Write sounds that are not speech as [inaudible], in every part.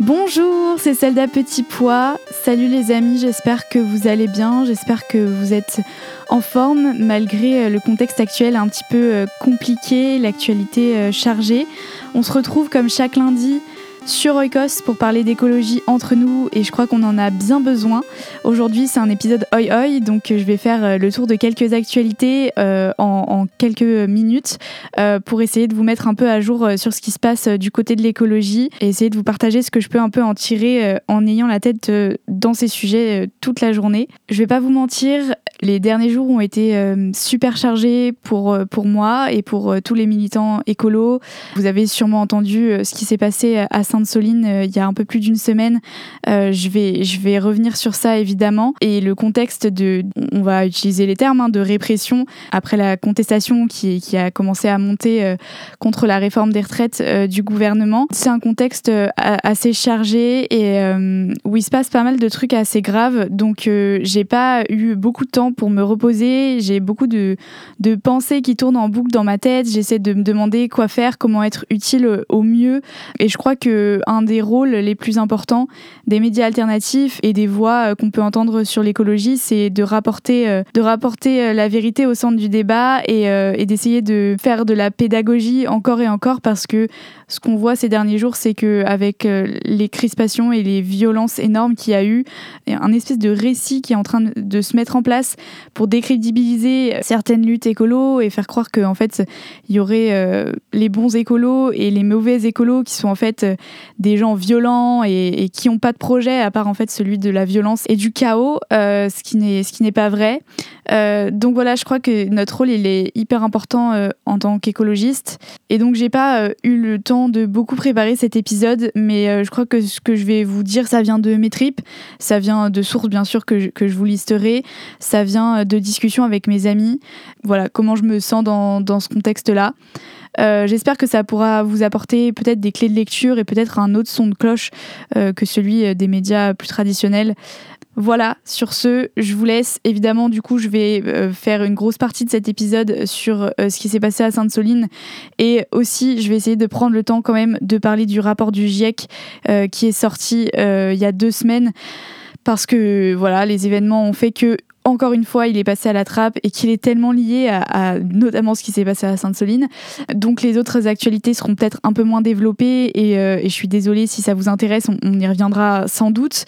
Bonjour, c'est Zelda Petit Pois. Salut les amis, j'espère que vous allez bien, j'espère que vous êtes en forme malgré euh, le contexte actuel un petit peu euh, compliqué, l'actualité euh, chargée. On se retrouve comme chaque lundi sur Oikos pour parler d'écologie entre nous et je crois qu'on en a bien besoin. Aujourd'hui, c'est un épisode oi oi, donc je vais faire euh, le tour de quelques actualités euh, en, quelques minutes euh, pour essayer de vous mettre un peu à jour sur ce qui se passe du côté de l'écologie et essayer de vous partager ce que je peux un peu en tirer en ayant la tête dans ces sujets toute la journée. Je vais pas vous mentir, les derniers jours ont été super chargés pour, pour moi et pour tous les militants écolos. Vous avez sûrement entendu ce qui s'est passé à Sainte-Soline euh, il y a un peu plus d'une semaine. Euh, je, vais, je vais revenir sur ça évidemment. Et le contexte de, on va utiliser les termes, hein, de répression après la contestation qui, qui a commencé à monter euh, contre la réforme des retraites du gouvernement. C'est un contexte assez chargé et où il se passe pas mal de trucs assez graves. Donc j'ai pas eu beaucoup de temps pour me reposer. J'ai beaucoup de, de pensées qui tournent en boucle dans ma tête. J'essaie de me demander quoi faire, comment être utile au mieux. Et je crois que un des rôles les plus importants des médias alternatifs et des voix euh, qu'on peut entendre sur l'écologie, c'est de rapporter, euh, de rapporter euh, la vérité au centre du débat et, et d'essayer de faire de la pédagogie encore et encore parce que ce qu'on voit ces derniers jours, c'est que avec les crispations et les violences énormes qu'il y a eu, un espèce de récit qui est en train de se mettre en place pour décrédibiliser certaines luttes écolos et faire croire qu'en fait il y aurait les bons écolos et les mauvais écolos qui sont en fait des gens violents et, qui n'ont pas de projet à part en fait celui de la violence et du chaos, euh, ce qui n'est ce qui n'est pas vrai. Euh, donc voilà, je crois que notre rôle est hyper important euh, en tant qu'écologiste. Et donc j'ai pas eu le temps de beaucoup préparer cet épisode, mais je crois que ce que je vais vous dire, ça vient de mes tripes, ça vient de sources bien sûr que je, que je vous listerai, ça vient de discussions avec mes amis. Voilà comment je me sens dans, dans ce contexte-là. Euh, j'espère que ça pourra vous apporter peut-être des clés de lecture et peut-être un autre son de cloche euh, que celui euh, des médias plus traditionnels. Voilà, sur ce, je vous laisse. Évidemment, du coup, je vais faire une grosse partie de cet épisode sur ce qui s'est passé à Sainte-Soline. Et aussi, je vais essayer de prendre le temps quand même de parler du rapport du GIEC qui est sorti il y a deux semaines. Parce que voilà, les événements ont fait que encore une fois, il est passé à la trappe et qu'il est tellement lié à, notamment ce qui s'est passé à Sainte-Soline. Donc les autres actualités seront peut-être un peu moins développées et, euh, je suis désolée si ça vous intéresse, on, y reviendra sans doute.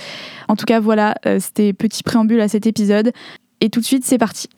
En tout cas, voilà, euh, c'était petit préambule à cet épisode. Et tout de suite, c'est parti.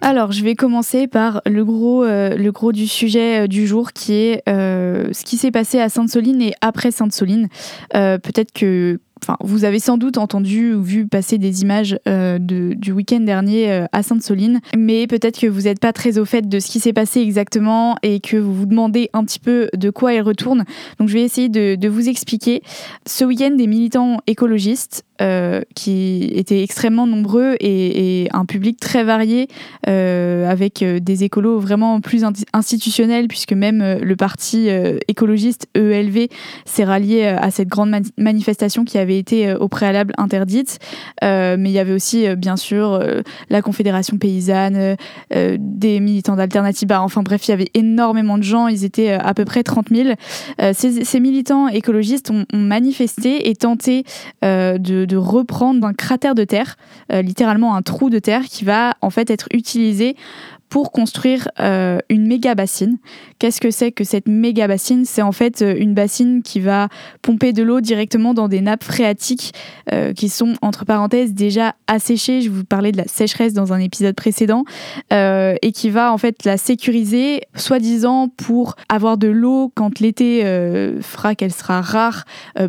Alors, je vais commencer par le gros, euh, le gros du sujet du jour qui est ce qui s'est passé à Sainte-Soline et après Sainte-Soline. Peut-être que Enfin, vous avez sans doute entendu ou vu passer des images euh, du week-end dernier euh, à Sainte-Soline, mais peut-être que vous n'êtes pas très au fait de ce qui s'est passé exactement et que vous vous demandez un petit peu de quoi elle retourne. Donc je vais essayer de, vous expliquer. Ce week-end, des militants écologistes euh, qui étaient extrêmement nombreux et, un public très varié avec des écolos vraiment plus institutionnels puisque même le parti écologiste EELV s'est rallié à cette grande manifestation qui avait été euh, au préalable interdite. Euh, mais il y avait aussi, euh, bien sûr, la Confédération paysanne, des militants d'Alternative Enfin bref, il y avait énormément de gens. Ils étaient à peu près 30 000. Ces, militants écologistes ont, manifesté et tenté de, reprendre un cratère de terre, littéralement un trou de terre qui va en fait être utilisé pour construire euh, une méga bassine. Qu'est-ce que c'est que cette méga bassine? C'est en fait euh, une bassine qui va pomper de l'eau directement dans des nappes phréatiques euh, qui sont entre parenthèses déjà asséchées. Je vous parlais de la sécheresse dans un épisode précédent et qui va en fait la sécuriser, soi-disant pour avoir de l'eau quand l'été fera qu'elle sera rare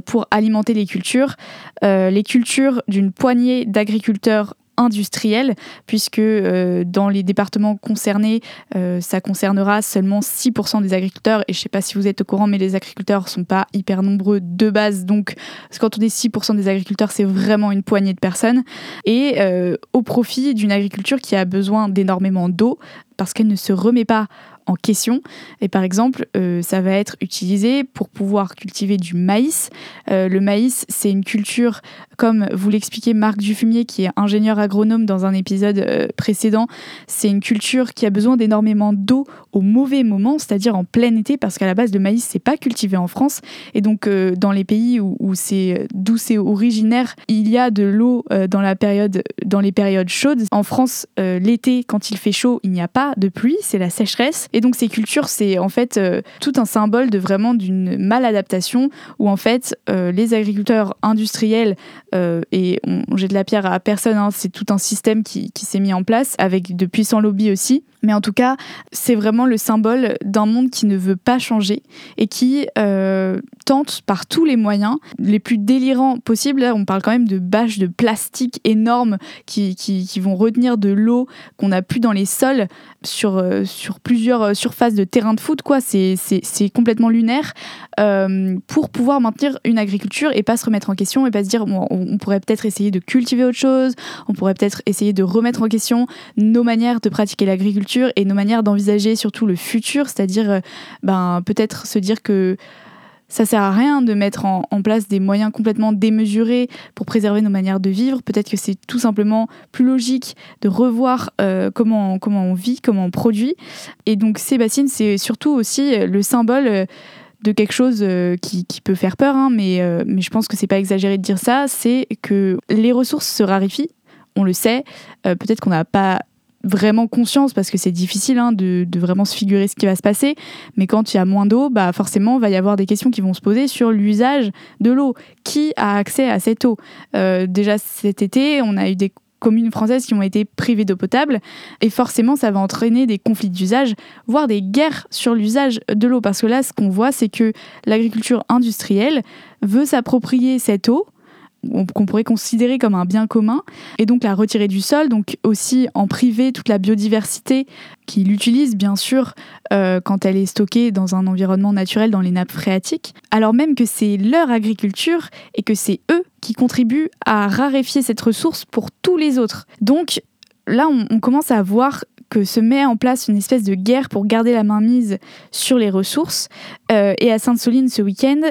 pour alimenter les cultures. les cultures d'une poignée d'agriculteurs industrielle, puisque euh, dans les départements concernés, euh, ça concernera seulement 6% des agriculteurs. Et je ne sais pas si vous êtes au courant, mais les agriculteurs ne sont pas hyper nombreux de base. Donc, quand on dit 6% des agriculteurs, c'est vraiment une poignée de personnes. Et euh, au profit d'une agriculture qui a besoin d'énormément d'eau, parce qu'elle ne se remet pas en question. Et par exemple, ça va être utilisé pour pouvoir cultiver du maïs. Le maïs, c'est une culture comme vous l'expliquait Marc Dufumier, qui est ingénieur agronome dans un épisode euh, précédent, c'est une culture qui a besoin d'énormément d'eau au mauvais moment, c'est-à-dire en plein été, parce qu'à la base le maïs c'est pas cultivé en France, et donc euh, dans les pays où, c'est d'où c'est originaire, il y a de l'eau dans la période, dans les périodes chaudes. En France, l'été, quand il fait chaud, il n'y a pas de pluie, c'est la sécheresse, et donc ces cultures, c'est en fait tout un symbole de vraiment d'une maladaptation où en fait les agriculteurs industriels euh, et on, jette la pierre à personne, hein, c'est tout un système qui, s'est mis en place avec de puissants lobbies aussi. Mais en tout cas, c'est vraiment le symbole d'un monde qui ne veut pas changer et qui euh, tente par tous les moyens les plus délirants possibles. on parle quand même de bâches de plastique énormes qui, qui, vont retenir de l'eau qu'on n'a plus dans les sols sur, euh, sur plusieurs surfaces de terrain de foot. Quoi. C'est, complètement lunaire pour pouvoir maintenir une agriculture et pas se remettre en question et pas se dire on, pourrait peut-être essayer de cultiver autre chose, on pourrait peut-être essayer de remettre en question nos manières de pratiquer l'agriculture et nos manières d'envisager surtout le futur, c'est-à-dire euh, ben, peut-être se dire que ça sert à rien de mettre en, place des moyens complètement démesurés pour préserver nos manières de vivre. Peut-être que c'est tout simplement plus logique de revoir euh, comment, comment on vit, comment on produit. Et donc bassines, c'est surtout aussi le symbole euh, de quelque chose euh, qui, peut faire peur, hein, mais, mais je pense que c'est pas exagéré de dire ça, c'est que les ressources se raréfient, on le sait, peut-être qu'on n'a pas vraiment conscience parce que c'est difficile hein, de, vraiment se figurer ce qui va se passer. Mais quand il y a moins d'eau, bah forcément, il va y avoir des questions qui vont se poser sur l'usage de l'eau. Qui a accès à cette eau? Déjà cet été, on a eu des communes françaises qui ont été privées d'eau potable. Et forcément, ça va entraîner des conflits d'usage, voire des guerres sur l'usage de l'eau. Parce que là, ce qu'on voit, c'est que l'agriculture industrielle veut s'approprier cette eau qu'on pourrait considérer comme un bien commun, et donc la retirer du sol, donc aussi en priver toute la biodiversité qu'il utilise bien sûr euh, quand elle est stockée dans un environnement naturel dans les nappes phréatiques, alors même que c'est leur agriculture et que c'est eux qui contribuent à raréfier cette ressource pour tous les autres. Donc là, on, on commence à voir que se met en place une espèce de guerre pour garder la main mise sur les ressources. Euh, et à Sainte-Soline ce week-end,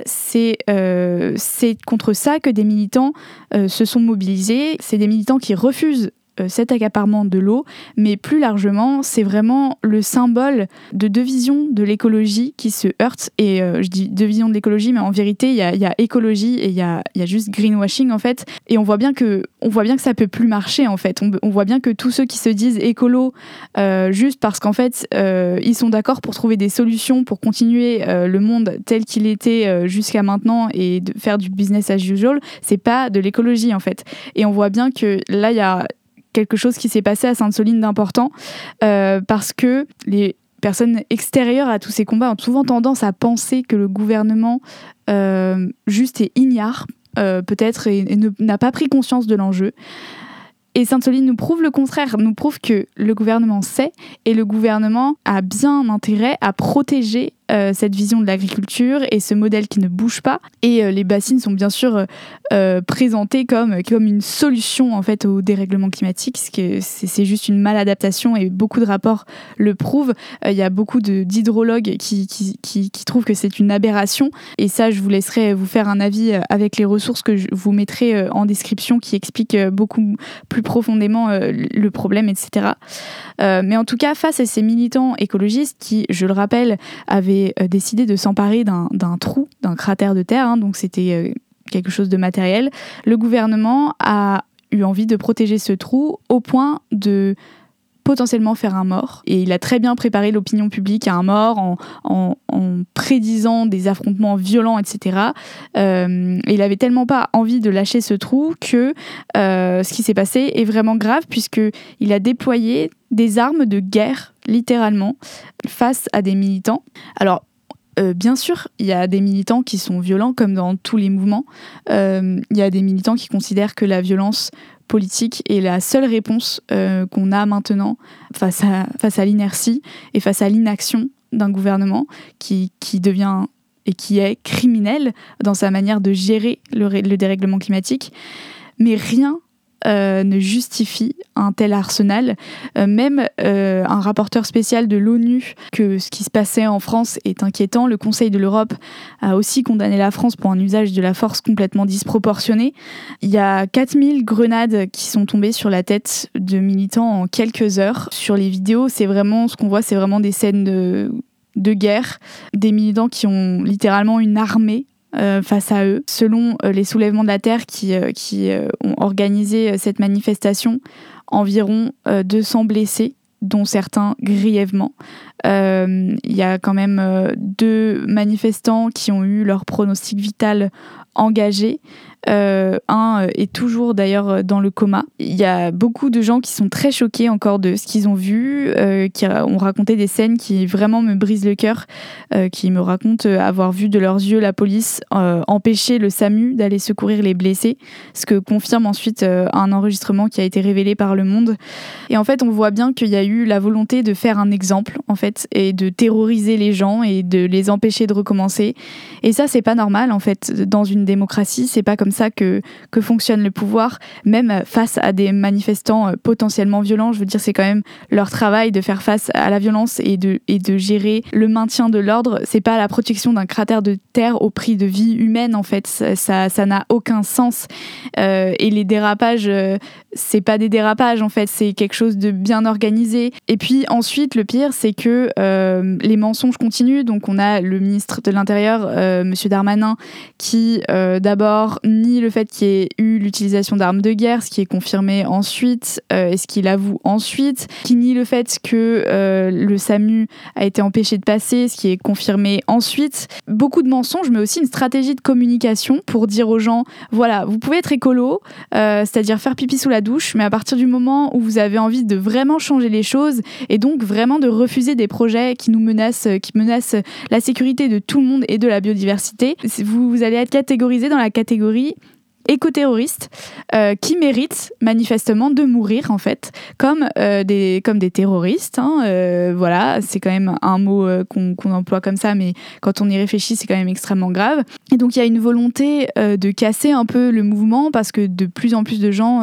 euh, c'est contre ça que des militants euh, se sont mobilisés. C'est des militants qui refusent euh, cet accaparement de l'eau, mais plus largement, c'est vraiment le symbole de deux visions de l'écologie qui se heurtent. Et euh, je dis deux visions de l'écologie, mais en vérité, il y a, écologie et il y a, juste greenwashing en fait. Et on voit bien que, on voit bien que ça peut plus marcher en fait. On, voit bien que tous ceux qui se disent écolo euh, juste parce qu'en fait ils sont d'accord pour trouver des solutions pour continuer le monde tel qu'il était jusqu'à maintenant et de faire du business as usual, c'est pas de l'écologie en fait. Et on voit bien que là il y a quelque chose qui s'est passé à Sainte-Soline d'important euh, parce que les personnes extérieures à tous ces combats ont souvent tendance à penser que le gouvernement euh, juste est ignare, euh, peut-être, et, n'a pas pris conscience de l'enjeu. Et Sainte-Soline nous prouve le contraire, nous prouve que le gouvernement sait et le gouvernement a bien intérêt à protéger euh, cette vision de l'agriculture et ce modèle qui ne bouge pas. Et euh, les bassines sont bien sûr euh, présentées comme, comme une solution en fait au dérèglement climatique, ce que c'est juste une maladaptation et beaucoup de rapports le prouvent. Il y a beaucoup d'hydrologues qui, qui, qui, qui, trouvent que c'est une aberration. Et ça, je vous laisserai vous faire un avis avec les ressources que je vous mettrai en description qui expliquent beaucoup plus profondément le problème, etc. mais en tout cas, face à ces militants écologistes qui, je le rappelle, avaient euh, décidé de s'emparer d'un trou, d'un cratère de terre, hein, donc c'était euh, quelque chose de matériel. Le gouvernement a eu envie de protéger ce trou au point de potentiellement faire un mort. Et il a très bien préparé l'opinion publique à un mort en, prédisant des affrontements violents, etc. Euh, et il avait tellement pas envie de lâcher ce trou que ce qui s'est passé est vraiment grave puisqu'il a déployé des armes de guerre, littéralement, face à des militants. Alors, euh, bien sûr, il y a des militants qui sont violents, comme dans tous les mouvements. Euh, il y a des militants qui considèrent que la violence politique est la seule réponse euh, qu'on a maintenant face à, face à l'inertie et face à l'inaction d'un gouvernement qui, qui devient et qui est criminel dans sa manière de gérer le, le dérèglement climatique. Mais rien ne justifie un tel arsenal. même un rapporteur spécial de l'ONU que ce qui se passait en France est inquiétant. Le Conseil de l'Europe a aussi condamné la France pour un usage de la force complètement disproportionné. Il y a 4000 grenades qui sont tombées sur la tête de militants en quelques heures. Sur les vidéos, c'est vraiment ce qu'on voit, c'est vraiment des scènes de guerre, des militants qui ont littéralement une armée euh, face à eux. Selon euh, les soulèvements de la Terre qui, euh, qui ont organisé cette manifestation, environ 200 blessés, dont certains grièvement. Il y a quand même deux manifestants qui ont eu leur pronostic vital engagé. Euh, un euh, est toujours d'ailleurs euh, dans le coma. Il y a beaucoup de gens qui sont très choqués encore de ce qu'ils ont vu, qui ont raconté des scènes qui vraiment me brisent le cœur, qui me racontent avoir vu de leurs yeux la police empêcher le SAMU d'aller secourir les blessés, ce que confirme ensuite un enregistrement qui a été révélé par Le Monde. Et en fait, on voit bien qu'il y a eu la volonté de faire un exemple, en fait, et de terroriser les gens et de les empêcher de recommencer. Et ça, c'est pas normal, en fait, dans une démocratie. C'est pas comme ça que, que fonctionne le pouvoir, même face à des manifestants euh, potentiellement violents. Je veux dire, c'est quand même leur travail de faire face à la violence et de, et de gérer le maintien de l'ordre. C'est pas la protection d'un cratère de terre au prix de vie humaine, en fait. Ça, ça n'a aucun sens. Euh, et les dérapages, euh, c'est pas des dérapages, en fait. C'est quelque chose de bien organisé. Et puis ensuite, le pire, c'est que les mensonges continuent. Donc, on a le ministre de l'Intérieur, Monsieur Darmanin, qui d'abord ni le fait qu'il y ait eu l'utilisation d'armes de guerre, ce qui est confirmé ensuite, euh, et ce qu'il avoue ensuite, qui nie le fait que euh, le SAMU a été empêché de passer, ce qui est confirmé ensuite. Beaucoup de mensonges, mais aussi une stratégie de communication pour dire aux gens, voilà, vous pouvez être écolo, euh, c'est-à-dire faire pipi sous la douche, mais à partir du moment où vous avez envie de vraiment changer les choses, et donc vraiment de refuser des projets qui nous menacent, qui menacent la sécurité de tout le monde et de la biodiversité, vous, vous allez être catégorisé dans la catégorie éco-terroristes euh, qui méritent manifestement de mourir en fait comme euh, des comme des terroristes hein, euh, voilà c'est quand même un mot qu'on emploie comme ça mais quand on y réfléchit c'est quand même extrêmement grave. Et donc il y a une volonté de casser un peu le mouvement parce que de plus en plus de gens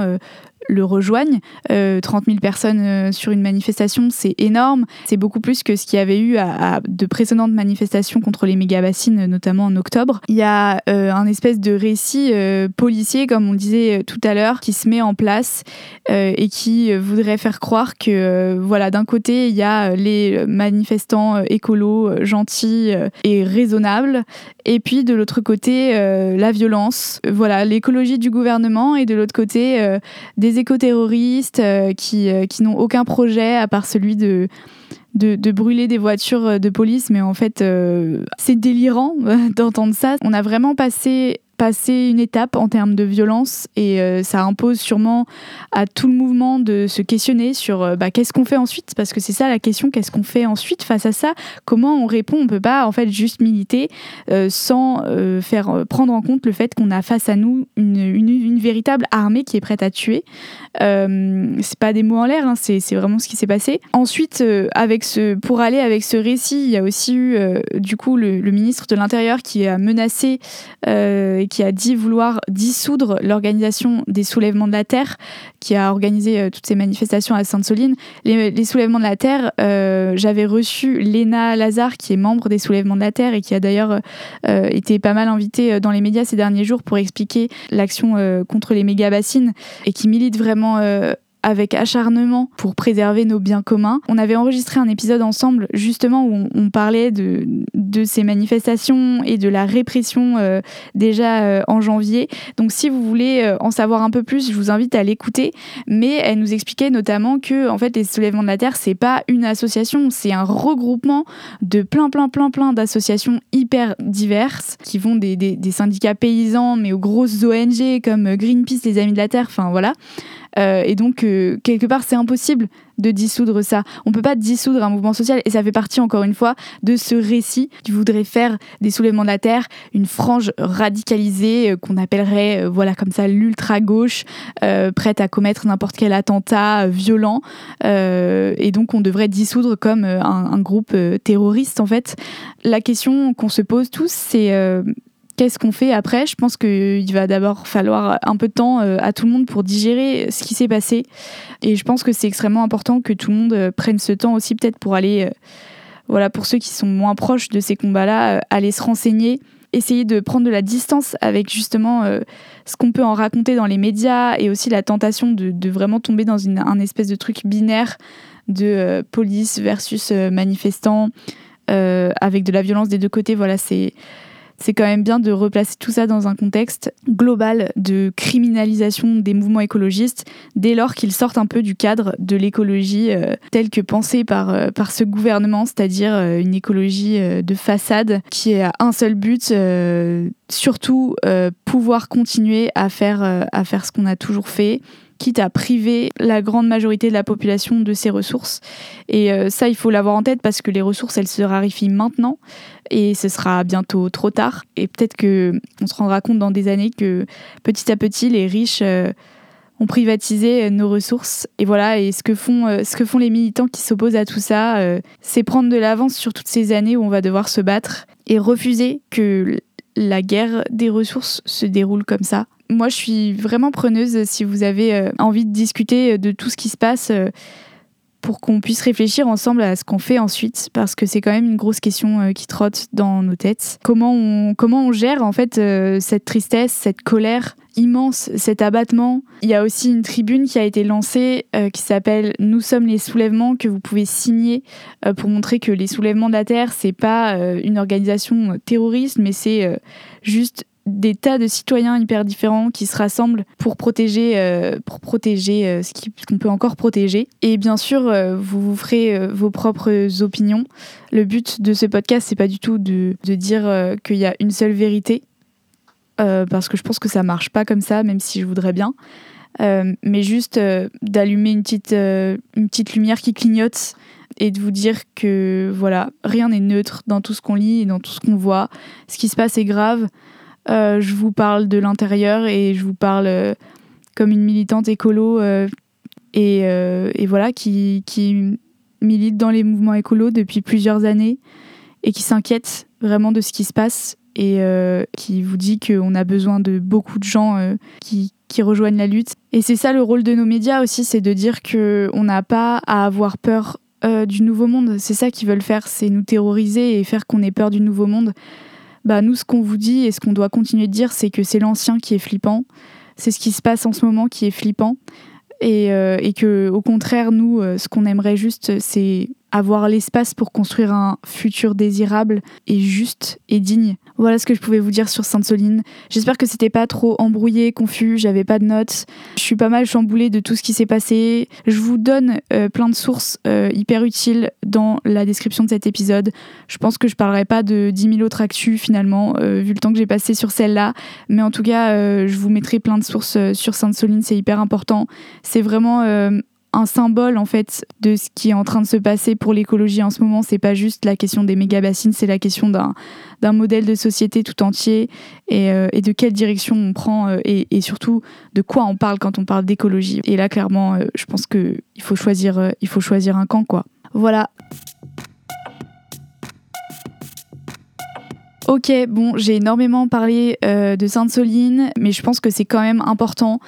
le rejoignent. 30 euh, 000 personnes euh, sur une manifestation, c'est énorme. C'est beaucoup plus que ce qu'il y avait eu à, de précédentes manifestations contre les méga-bassines, notamment en octobre. Il y a euh, un espèce de récit policier, comme on disait tout à l'heure, qui se met en place et qui voudrait faire croire que, voilà, d'un côté, il y a les manifestants écolos, gentils et raisonnables, et puis de l'autre côté, la violence, voilà, l'écologie du gouvernement, et de l'autre côté, des éco-terroristes euh, qui, euh, qui n'ont aucun projet à part celui de, de, brûler des voitures de police, mais en fait, euh, c'est délirant [laughs] d'entendre ça. On a vraiment passé passer une étape en termes de violence et euh, ça impose sûrement à tout le mouvement de se questionner sur euh, bah, qu'est-ce qu'on fait ensuite? Parce que c'est ça la question qu'est-ce qu'on fait ensuite face à ça? Comment on répond? On peut pas en fait juste militer euh, sans faire prendre en compte le fait qu'on a face à nous une, véritable armée qui est prête à tuer. C'est pas des mots en l'air hein, c'est vraiment ce qui s'est passé. Ensuite avec ce pour aller avec ce récit il y a aussi eu du coup le ministre de l'intérieur qui a menacé qui a dit vouloir dissoudre l'organisation des soulèvements de la Terre, qui a organisé euh, toutes ces manifestations à Sainte-Soline. Les, soulèvements de la Terre, euh, j'avais reçu Léna Lazare, qui est membre des soulèvements de la Terre et qui a d'ailleurs euh, été pas mal invitée dans les médias ces derniers jours pour expliquer l'action contre les méga-bassines et qui milite vraiment avec acharnement pour préserver nos biens communs. On avait enregistré un épisode ensemble justement où on, parlait de, ces manifestations et de la répression euh, déjà euh, en janvier. Donc si vous voulez euh, en savoir un peu plus, je vous invite à l'écouter. Mais elle nous expliquait notamment que en fait les soulèvements de la terre c'est pas une association, c'est un regroupement de plein plein plein plein d'associations hyper diverses qui vont des syndicats paysans mais aux grosses ONG comme Greenpeace, les Amis de la Terre, enfin voilà. Euh, et donc, euh, quelque part, c'est impossible de dissoudre ça. On peut pas dissoudre un mouvement social et ça fait partie, encore une fois, de ce récit qui voudrait faire des soulèvements de la terre une frange radicalisée euh, qu'on appellerait, voilà, comme ça, l'ultra-gauche, prête à commettre n'importe quel attentat violent. et donc, on devrait dissoudre comme un, groupe terroriste, en fait. La question qu'on se pose tous, c'est qu'est-ce qu'on fait après? Je pense qu'il va d'abord falloir un peu de temps à tout le monde pour digérer ce qui s'est passé. Et je pense que c'est extrêmement important que tout le monde prenne ce temps aussi peut-être pour aller, voilà, pour ceux qui sont moins proches de ces combats-là, aller se renseigner, essayer de prendre de la distance avec justement ce qu'on peut en raconter dans les médias et aussi la tentation de, vraiment tomber dans une, un espèce de truc binaire de police versus manifestants avec de la violence des deux côtés. Voilà, c'est c'est quand même bien de replacer tout ça dans un contexte global de criminalisation des mouvements écologistes dès lors qu'ils sortent un peu du cadre de l'écologie euh, telle que pensée par, euh, par ce gouvernement, c'est-à-dire euh, une écologie de façade qui a un seul but, surtout pouvoir continuer à faire, à faire ce qu'on a toujours fait, quitte à priver la grande majorité de la population de ses ressources. Et euh, ça, il faut l'avoir en tête parce que les ressources, elles se raréfient maintenant et ce sera bientôt trop tard. Et peut-être que on se rendra compte dans des années que petit à petit, les riches euh, ont privatisé nos ressources. Et voilà, et ce que font, euh, ce que font les militants qui s'opposent à tout ça, c'est prendre de l'avance sur toutes ces années où on va devoir se battre et refuser que la guerre des ressources se déroule comme ça. Moi, je suis vraiment preneuse si vous avez euh, envie de discuter de tout ce qui se passe euh, pour qu'on puisse réfléchir ensemble à ce qu'on fait ensuite, parce que c'est quand même une grosse question euh, qui trotte dans nos têtes. Comment on, comment on gère en fait cette tristesse, cette colère immense, cet abattement? Il y a aussi une tribune qui a été lancée qui s'appelle Nous sommes les soulèvements que vous pouvez signer pour montrer que les soulèvements de la terre c'est pas une organisation terroriste mais c'est juste des tas de citoyens hyper différents qui se rassemblent pour protéger, euh, pour protéger euh, ce qu'on peut encore protéger. Et bien sûr, euh, vous vous ferez vos propres opinions. Le but de ce podcast, c'est pas du tout de, dire qu'il y a une seule vérité, parce que je pense que ça marche pas comme ça, même si je voudrais bien. mais juste d'allumer une petite, une petite lumière qui clignote et de vous dire que voilà, rien n'est neutre dans tout ce qu'on lit et dans tout ce qu'on voit. Ce qui se passe est grave. Euh, je vous parle de l'intérieur et je vous parle euh, comme une militante écolo euh, et, voilà qui, milite dans les mouvements écolos depuis plusieurs années et qui s'inquiète vraiment de ce qui se passe et qui vous dit qu'on a besoin de beaucoup de gens qui, qui rejoignent la lutte. Et c'est ça le rôle de nos médias aussi, c'est de dire qu'on n'a pas à avoir peur du nouveau monde. C'est ça qu'ils veulent faire, c'est nous terroriser et faire qu'on ait peur du nouveau monde bah nous ce qu'on vous dit et ce qu'on doit continuer de dire c'est que c'est l'ancien qui est flippant, c'est ce qui se passe en ce moment qui est flippant et, euh, et que au contraire nous euh, ce qu'on aimerait juste c'est avoir l'espace pour construire un futur désirable et juste et digne. Voilà ce que je pouvais vous dire sur Sainte-Soline. J'espère que c'était pas trop embrouillé, confus, j'avais pas de notes. Je suis pas mal chamboulée de tout ce qui s'est passé. Je vous donne euh, plein de sources euh, hyper utiles dans la description de cet épisode. Je pense que je parlerai pas de 10 000 autres actus finalement, euh, vu le temps que j'ai passé sur celle-là. Mais en tout cas, je vous mettrai plein de sources sur Sainte-Soline, c'est hyper important. C'est vraiment un symbole en fait de ce qui est en train de se passer pour l'écologie en ce moment. C'est pas juste la question des méga bassines, c'est la question d'un, modèle de société tout entier et, euh, de quelle direction on prend euh, et, et, surtout de quoi on parle quand on parle d'écologie. Et là, clairement, euh, je pense que il faut choisir, il faut choisir un camp quoi. Voilà. Ok, bon, j'ai énormément parlé euh, de Sainte-Soline, mais je pense que c'est quand même important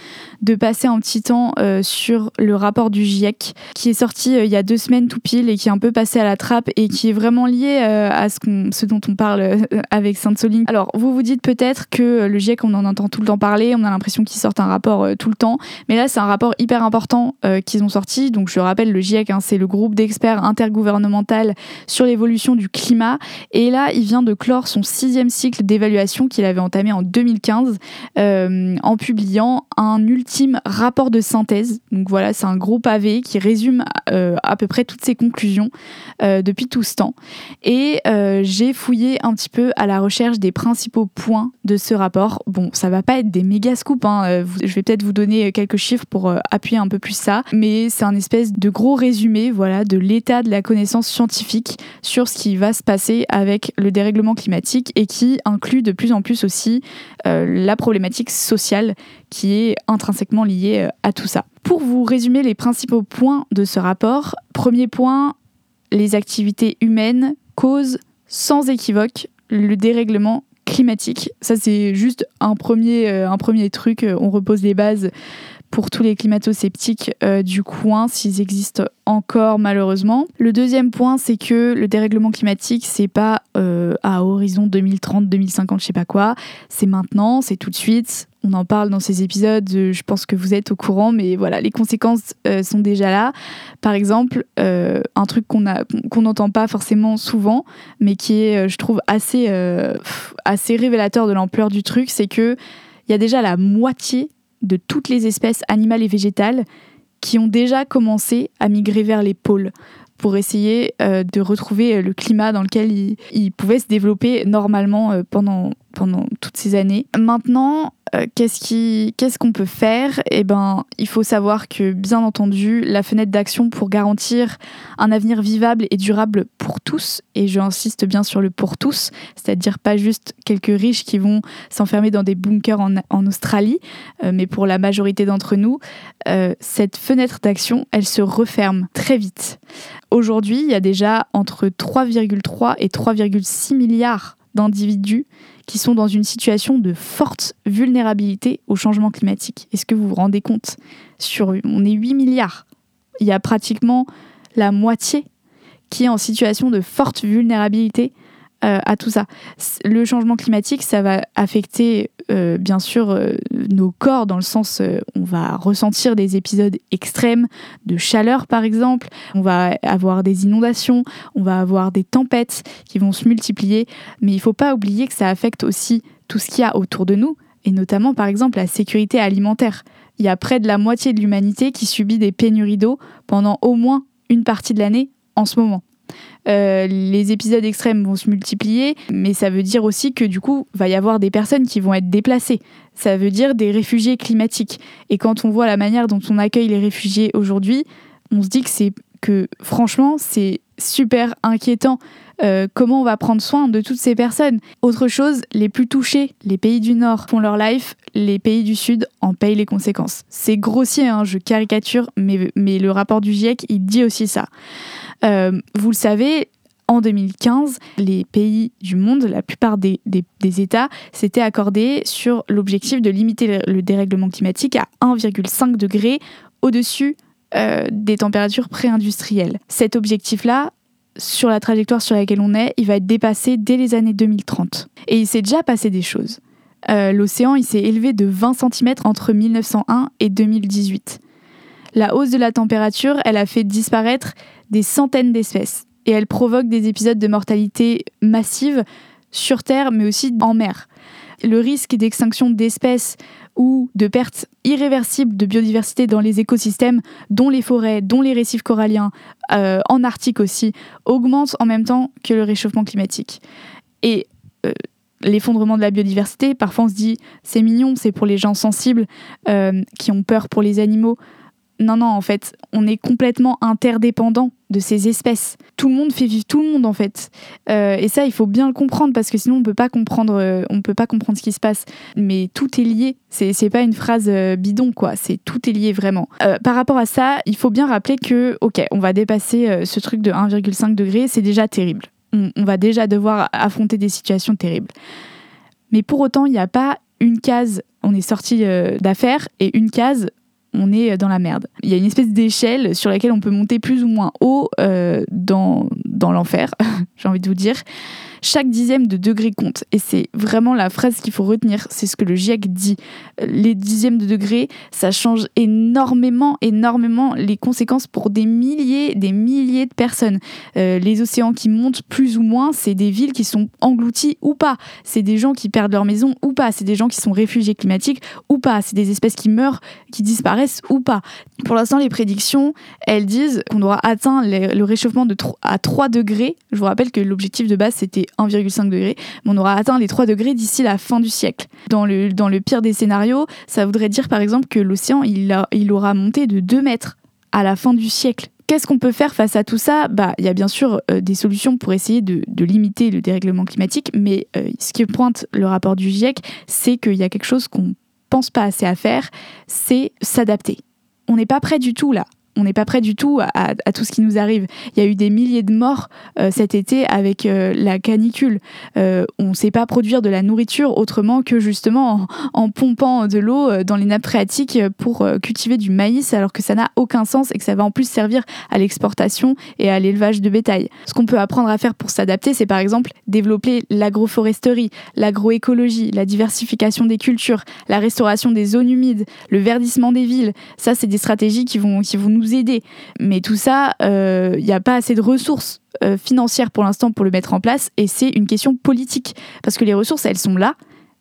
de passer un petit temps euh, sur le rapport du GIEC, qui est sorti euh, il y a deux semaines tout pile et qui est un peu passé à la trappe et qui est vraiment lié à ce, dont on parle avec Sainte-Soline. Alors, vous vous dites peut-être que le GIEC, on en entend tout le temps parler, on a l'impression qu'ils sortent un rapport tout le temps, mais là, c'est un rapport hyper important qu'ils ont sorti. Donc, je rappelle, le GIEC, hein, c'est le groupe d'experts intergouvernemental sur l'évolution du climat, et là, il vient de clore son sixième cycle d'évaluation qu'il avait entamé en 2015 euh, en publiant un ultime rapport de synthèse. Donc voilà, c'est un gros pavé qui résume euh, à peu près toutes ses conclusions euh, depuis tout ce temps. Et j'ai fouillé un petit peu à la recherche des principaux points de ce rapport. Bon, ça va pas être des méga scoops, hein. je vais peut-être vous donner quelques chiffres pour appuyer un peu plus ça, mais c'est un espèce de gros résumé voilà, de l'état de la connaissance scientifique sur ce qui va se passer avec le dérèglement climatique et qui inclut de plus en plus aussi euh, la problématique sociale qui est intrinsèquement liée euh, à tout ça. Pour vous résumer les principaux points de ce rapport, premier point, les activités humaines causent sans équivoque le dérèglement climatique. Ça, c'est juste un premier, euh, un premier truc. On repose les bases pour tous les climato-sceptiques euh, du coin, s'ils existent encore malheureusement. Le deuxième point, c'est que le dérèglement climatique, c'est pas euh, à horizon 2030, 2050, je sais pas quoi. C'est maintenant, c'est tout de suite. On en parle dans ces épisodes, je pense que vous êtes au courant, mais voilà, les conséquences euh, sont déjà là. Par exemple, un truc qu'on qu'on n'entend pas forcément souvent, mais qui est, je trouve, assez, assez révélateur de l'ampleur du truc, c'est que il y a déjà la moitié de toutes les espèces animales et végétales qui ont déjà commencé à migrer vers les pôles pour essayer euh, de retrouver le climat dans lequel ils, pouvaient se développer normalement euh, pendant, pendant toutes ces années. Maintenant, euh, qu'est-ce qu'on peut faire? Eh ben, il faut savoir que, bien entendu, la fenêtre d'action pour garantir un avenir vivable et durable pour tous, et je insiste bien sur le pour tous, c'est-à-dire pas juste quelques riches qui vont s'enfermer dans des bunkers en, Australie, euh, mais pour la majorité d'entre nous, euh, cette fenêtre d'action, elle se referme très vite. Aujourd'hui, il y a déjà entre 3,3 et 3,6 milliards d'individus qui sont dans une situation de forte vulnérabilité au changement climatique. Est-ce que vous vous rendez compte? Sur, On est 8 milliards. Il y a pratiquement la moitié qui est en situation de forte vulnérabilité euh, à tout ça. Le changement climatique, ça va affecter euh, bien sûr euh, nos corps dans le sens on va ressentir des épisodes extrêmes de chaleur par exemple, on va avoir des inondations, on va avoir des tempêtes qui vont se multiplier, mais il faut pas oublier que ça affecte aussi tout ce qu'il y a autour de nous et notamment par exemple la sécurité alimentaire. Il y a près de la moitié de l'humanité qui subit des pénuries d'eau pendant au moins une partie de l'année en ce moment. Euh, les épisodes extrêmes vont se multiplier, mais ça veut dire aussi que du coup, va y avoir des personnes qui vont être déplacées. Ça veut dire des réfugiés climatiques. Et quand on voit la manière dont on accueille les réfugiés aujourd'hui, on se dit que c'est que franchement, c'est super inquiétant. Euh, comment on va prendre soin de toutes ces personnes? Autre chose, les plus touchés, les pays du Nord font leur life, les pays du Sud en payent les conséquences. C'est grossier, hein, je caricature, mais, mais le rapport du GIEC, il dit aussi ça. Euh, vous le savez, en 2015, les pays du monde, la plupart des, États, s'étaient accordés sur l'objectif de limiter le, dérèglement climatique à 1,5 degré au-dessus euh, des températures pré-industrielles. Cet objectif-là, sur la trajectoire sur laquelle on est, il va être dépassé dès les années 2030. Et il s'est déjà passé des choses. Euh, l'océan, il s'est élevé de 20 cm entre 1901 et 2018. La hausse de la température, elle a fait disparaître des centaines d'espèces et elle provoque des épisodes de mortalité massive sur Terre mais aussi en mer. Le risque d'extinction d'espèces ou de perte irréversible de biodiversité dans les écosystèmes, dont les forêts, dont les récifs coralliens, euh, en Arctique aussi, augmente en même temps que le réchauffement climatique. Et euh, l'effondrement de la biodiversité, parfois on se dit c'est mignon, c'est pour les gens sensibles euh, qui ont peur pour les animaux, non, non, en fait, on est complètement interdépendant de ces espèces. Tout le monde fait vivre tout le monde, en fait. Euh, et ça, il faut bien le comprendre parce que sinon, on peut pas comprendre, euh, peut pas comprendre ce qui se passe. Mais tout est lié. C'est, c'est pas une phrase euh, bidon, quoi. C'est tout est lié vraiment. par rapport à ça, il faut bien rappeler que, ok, on va dépasser ce truc de 1,5 degré, c'est déjà terrible. On, on va déjà devoir affronter des situations terribles. Mais pour autant, il n'y a pas une case, on est sorti d'affaires, et une case, on est dans la merde. Il y a une espèce d'échelle sur laquelle on peut monter plus ou moins haut euh, dans, dans l'enfer, [laughs] j'ai envie de vous dire chaque dixième de degré compte. Et c'est vraiment la phrase qu'il faut retenir, c'est ce que le GIEC dit. Les dixièmes de degré, ça change énormément, énormément les conséquences pour des milliers, des milliers de personnes. Euh, les océans qui montent plus ou moins, c'est des villes qui sont englouties ou pas. C'est des gens qui perdent leur maison ou pas. C'est des gens qui sont réfugiés climatiques ou pas. C'est des espèces qui meurent, qui disparaissent ou pas. Pour l'instant, les prédictions, elles disent qu'on aura atteint le réchauffement de à 3 degrés. Je vous rappelle que l'objectif de base, c'était 1,5 degré, mais on aura atteint les 3 degrés d'ici la fin du siècle. Dans le, dans le pire des scénarios, ça voudrait dire par exemple que l'océan, il, il aura monté de 2 mètres à la fin du siècle. Qu'est-ce qu'on peut faire face à tout ça? Bah, il y a bien sûr euh, des solutions pour essayer de, limiter le dérèglement climatique, mais euh, ce qui pointe le rapport du GIEC, c'est qu'il y a quelque chose qu'on pense pas assez à faire, c'est s'adapter. On n'est pas prêt du tout là on n'est pas prêt du tout à, tout ce qui nous arrive. Il y a eu des milliers de morts cet été avec la canicule. on ne sait pas produire de la nourriture autrement que justement en, pompant de l'eau dans les nappes phréatiques pour cultiver du maïs alors que ça n'a aucun sens et que ça va en plus servir à l'exportation et à l'élevage de bétail. Ce qu'on peut apprendre à faire pour s'adapter, c'est par exemple développer l'agroforesterie, l'agroécologie, la diversification des cultures, la restauration des zones humides, le verdissement des villes. Ça, c'est des stratégies qui vont, qui vont nous aider. Mais tout ça, il euh, n'y a pas assez de ressources euh, financières pour l'instant pour le mettre en place et c'est une question politique. Parce que les ressources, elles sont là,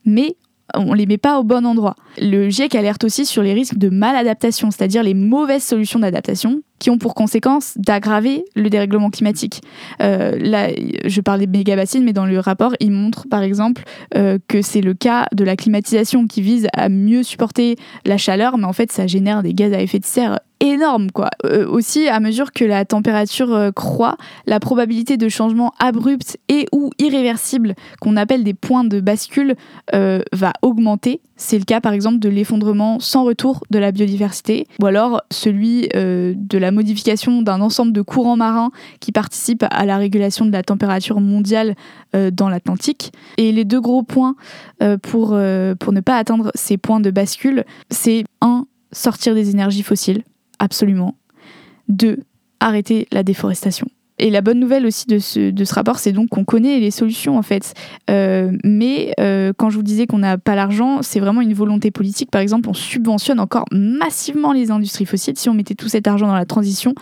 mais on les met pas au bon endroit. Le GIEC alerte aussi sur les risques de maladaptation, c'est-à-dire les mauvaises solutions d'adaptation qui ont pour conséquence d'aggraver le dérèglement climatique. Euh, là, je parle des méga-bassines, mais dans le rapport, il montre par exemple euh, que c'est le cas de la climatisation qui vise à mieux supporter la chaleur, mais en fait, ça génère des gaz à effet de serre énorme quoi. Euh, aussi à mesure que la température croît, la probabilité de changement abrupt et ou irréversible qu'on appelle des points de bascule va augmenter. C'est le cas par exemple de l'effondrement sans retour de la biodiversité ou alors celui de la modification d'un ensemble de courants marins qui participent à la régulation de la température mondiale dans l'Atlantique. Et les deux gros points pour, pour ne pas atteindre ces points de bascule, c'est un sortir des énergies fossiles absolument. Deux, arrêter la déforestation. Et la bonne nouvelle aussi de ce, de ce rapport, c'est donc qu'on connaît les solutions en fait. Euh, mais euh, quand je vous disais qu'on n'a pas l'argent, c'est vraiment une volonté politique. Par exemple, on subventionne encore massivement les industries fossiles. Si on mettait tout cet argent dans la transition,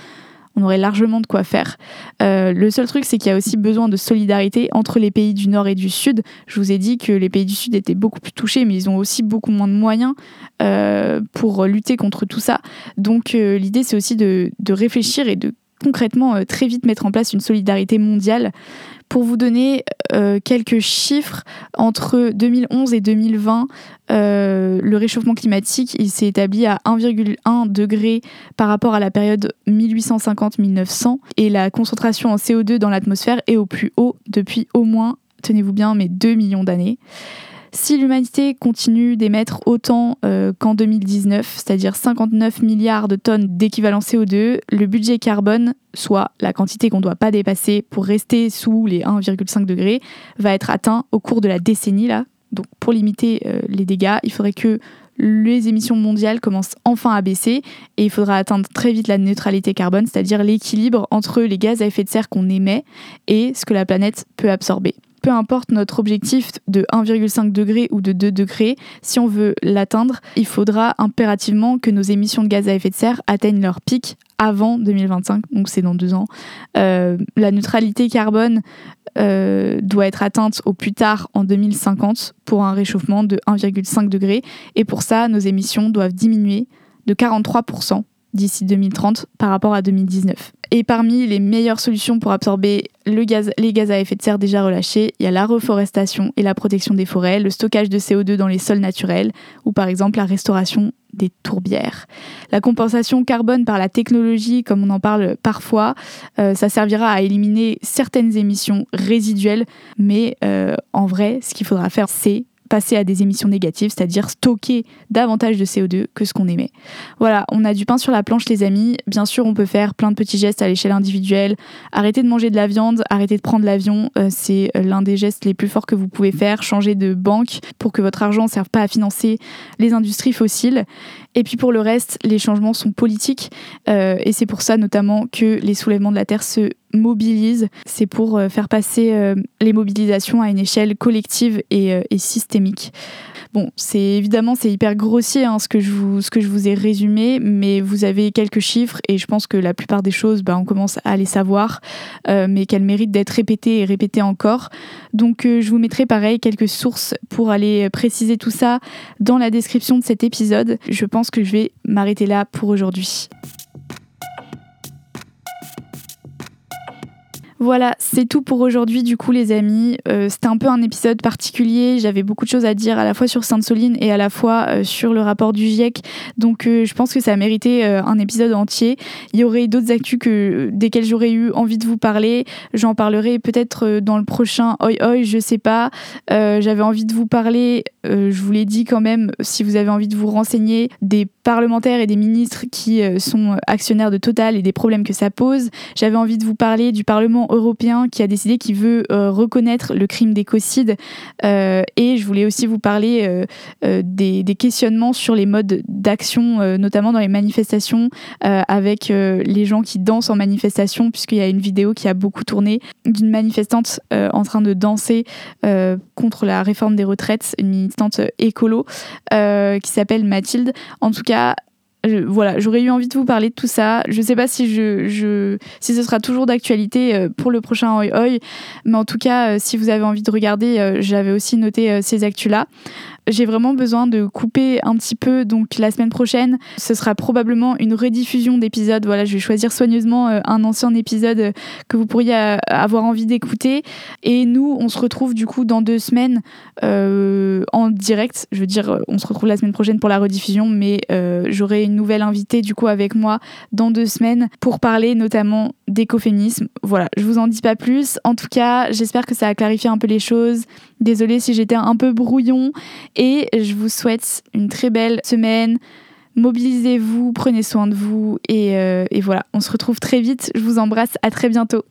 on aurait largement de quoi faire. Euh, le seul truc, c'est qu'il y a aussi besoin de solidarité entre les pays du Nord et du Sud. Je vous ai dit que les pays du Sud étaient beaucoup plus touchés, mais ils ont aussi beaucoup moins de moyens pour lutter contre tout ça. Donc l'idée, c'est aussi de, de, réfléchir et de concrètement très vite mettre en place une solidarité mondiale pour vous donner euh, quelques chiffres, entre 2011 et 2020, euh, le réchauffement climatique s'est établi à 1,1 degré par rapport à la période 1850-1900 et la concentration en CO2 dans l'atmosphère est au plus haut depuis au moins, tenez-vous bien, mais 2 millions d'années. Si l'humanité continue d'émettre autant euh, qu'en 2019, c'est-à-dire 59 milliards de tonnes d'équivalent CO2, le budget carbone, soit la quantité qu'on ne doit pas dépasser pour rester sous les 1,5 degrés, va être atteint au cours de la décennie. Là. Donc pour limiter euh, les dégâts, il faudrait que les émissions mondiales commencent enfin à baisser et il faudra atteindre très vite la neutralité carbone, c'est-à-dire l'équilibre entre les gaz à effet de serre qu'on émet et ce que la planète peut absorber peu importe notre objectif de 1,5 degré ou de 2 degrés, si on veut l'atteindre, il faudra impérativement que nos émissions de gaz à effet de serre atteignent leur pic avant 2025, donc c'est dans deux ans. Euh, la neutralité carbone euh, doit être atteinte au plus tard en 2050 pour un réchauffement de 1,5 degré. Et pour ça, nos émissions doivent diminuer de 43% d'ici 2030 par rapport à 2019. Et parmi les meilleures solutions pour absorber les gaz à effet de serre déjà relâchés, il y a la reforestation et la protection des forêts, le stockage de CO2 dans les sols naturels ou par exemple la restauration des tourbières. La compensation carbone par la technologie, comme on en parle parfois, euh, ça servira à éliminer certaines émissions résiduelles, mais euh, en vrai, ce qu'il faudra faire, c'est passer à des émissions négatives, c'est-à-dire stocker davantage de CO2 que ce qu'on émet. Voilà, on a du pain sur la planche les amis. Bien sûr, on peut faire plein de petits gestes à l'échelle individuelle. Arrêter de manger de la viande, arrêter de prendre l'avion, euh, c'est euh, l'un des gestes les plus forts que vous pouvez faire. Changer de banque pour que votre argent ne serve pas à financer les industries fossiles. Et puis pour le reste, les changements sont politiques euh, et c'est pour ça notamment que les soulèvements de la Terre se mobilisent. C'est pour euh, faire passer euh, les mobilisations à une échelle collective et, systémique. Bon, c'est évidemment c'est hyper grossier hein, ce que je vous ce que je vous ai résumé, mais vous avez quelques chiffres et je pense que la plupart des choses, bah, on commence à les savoir, mais qu'elles méritent d'être répétées et répétées encore. Donc je vous mettrai pareil quelques sources pour aller préciser tout ça dans la description de cet épisode. Je pense que je vais m'arrêter là pour aujourd'hui. Voilà, c'est tout pour aujourd'hui du coup les amis. Euh, c'était un peu un épisode particulier, j'avais beaucoup de choses à dire à la fois sur Sainte-Soline et à la fois euh, sur le rapport du GIEC. Donc euh, je pense que ça a mérité un épisode entier. Il y aurait d'autres actus que, desquels j'aurais eu envie de vous parler. J'en parlerai peut-être dans le prochain Oi Oi, je sais pas. j'avais envie de vous parler, je vous l'ai dit quand même, si vous avez envie de vous renseigner, des parlementaires et des ministres qui euh, sont actionnaires de Total et des problèmes que ça pose. J'avais envie de vous parler du Parlement européen qui a décidé qu'il veut euh, reconnaître le crime d'écocide. Euh, et je voulais aussi vous parler des, des, questionnements sur les modes d'action, notamment dans les manifestations, avec les gens qui dansent en manifestation, puisqu'il y a une vidéo qui a beaucoup tourné d'une manifestante en train de danser contre la réforme des retraites, une militante écolo qui s'appelle Mathilde. En tout cas, voilà, j'aurais eu envie de vous parler de tout ça. Je sais pas si je, si ce sera toujours d'actualité euh, pour le prochain Oi Oi, mais en tout cas, euh, si vous avez envie de regarder, euh, j'avais aussi noté ces actus là j'ai vraiment besoin de couper un petit peu. Donc la semaine prochaine, ce sera probablement une rediffusion d'épisodes. Voilà, je vais choisir soigneusement euh, un ancien épisode euh, que vous pourriez euh, avoir envie d'écouter. Et nous, on se retrouve du coup dans deux semaines en direct. Je veux dire, on se retrouve la semaine prochaine pour la rediffusion, mais j'aurai une nouvelle invitée du coup avec moi dans deux semaines pour parler notamment d'écoféminisme. Voilà, je vous en dis pas plus. En tout cas, j'espère que ça a clarifié un peu les choses. Désolée si j'étais un peu brouillon et je vous souhaite une très belle semaine. Mobilisez-vous, prenez soin de vous et, euh, et voilà, on se retrouve très vite. Je vous embrasse, à très bientôt.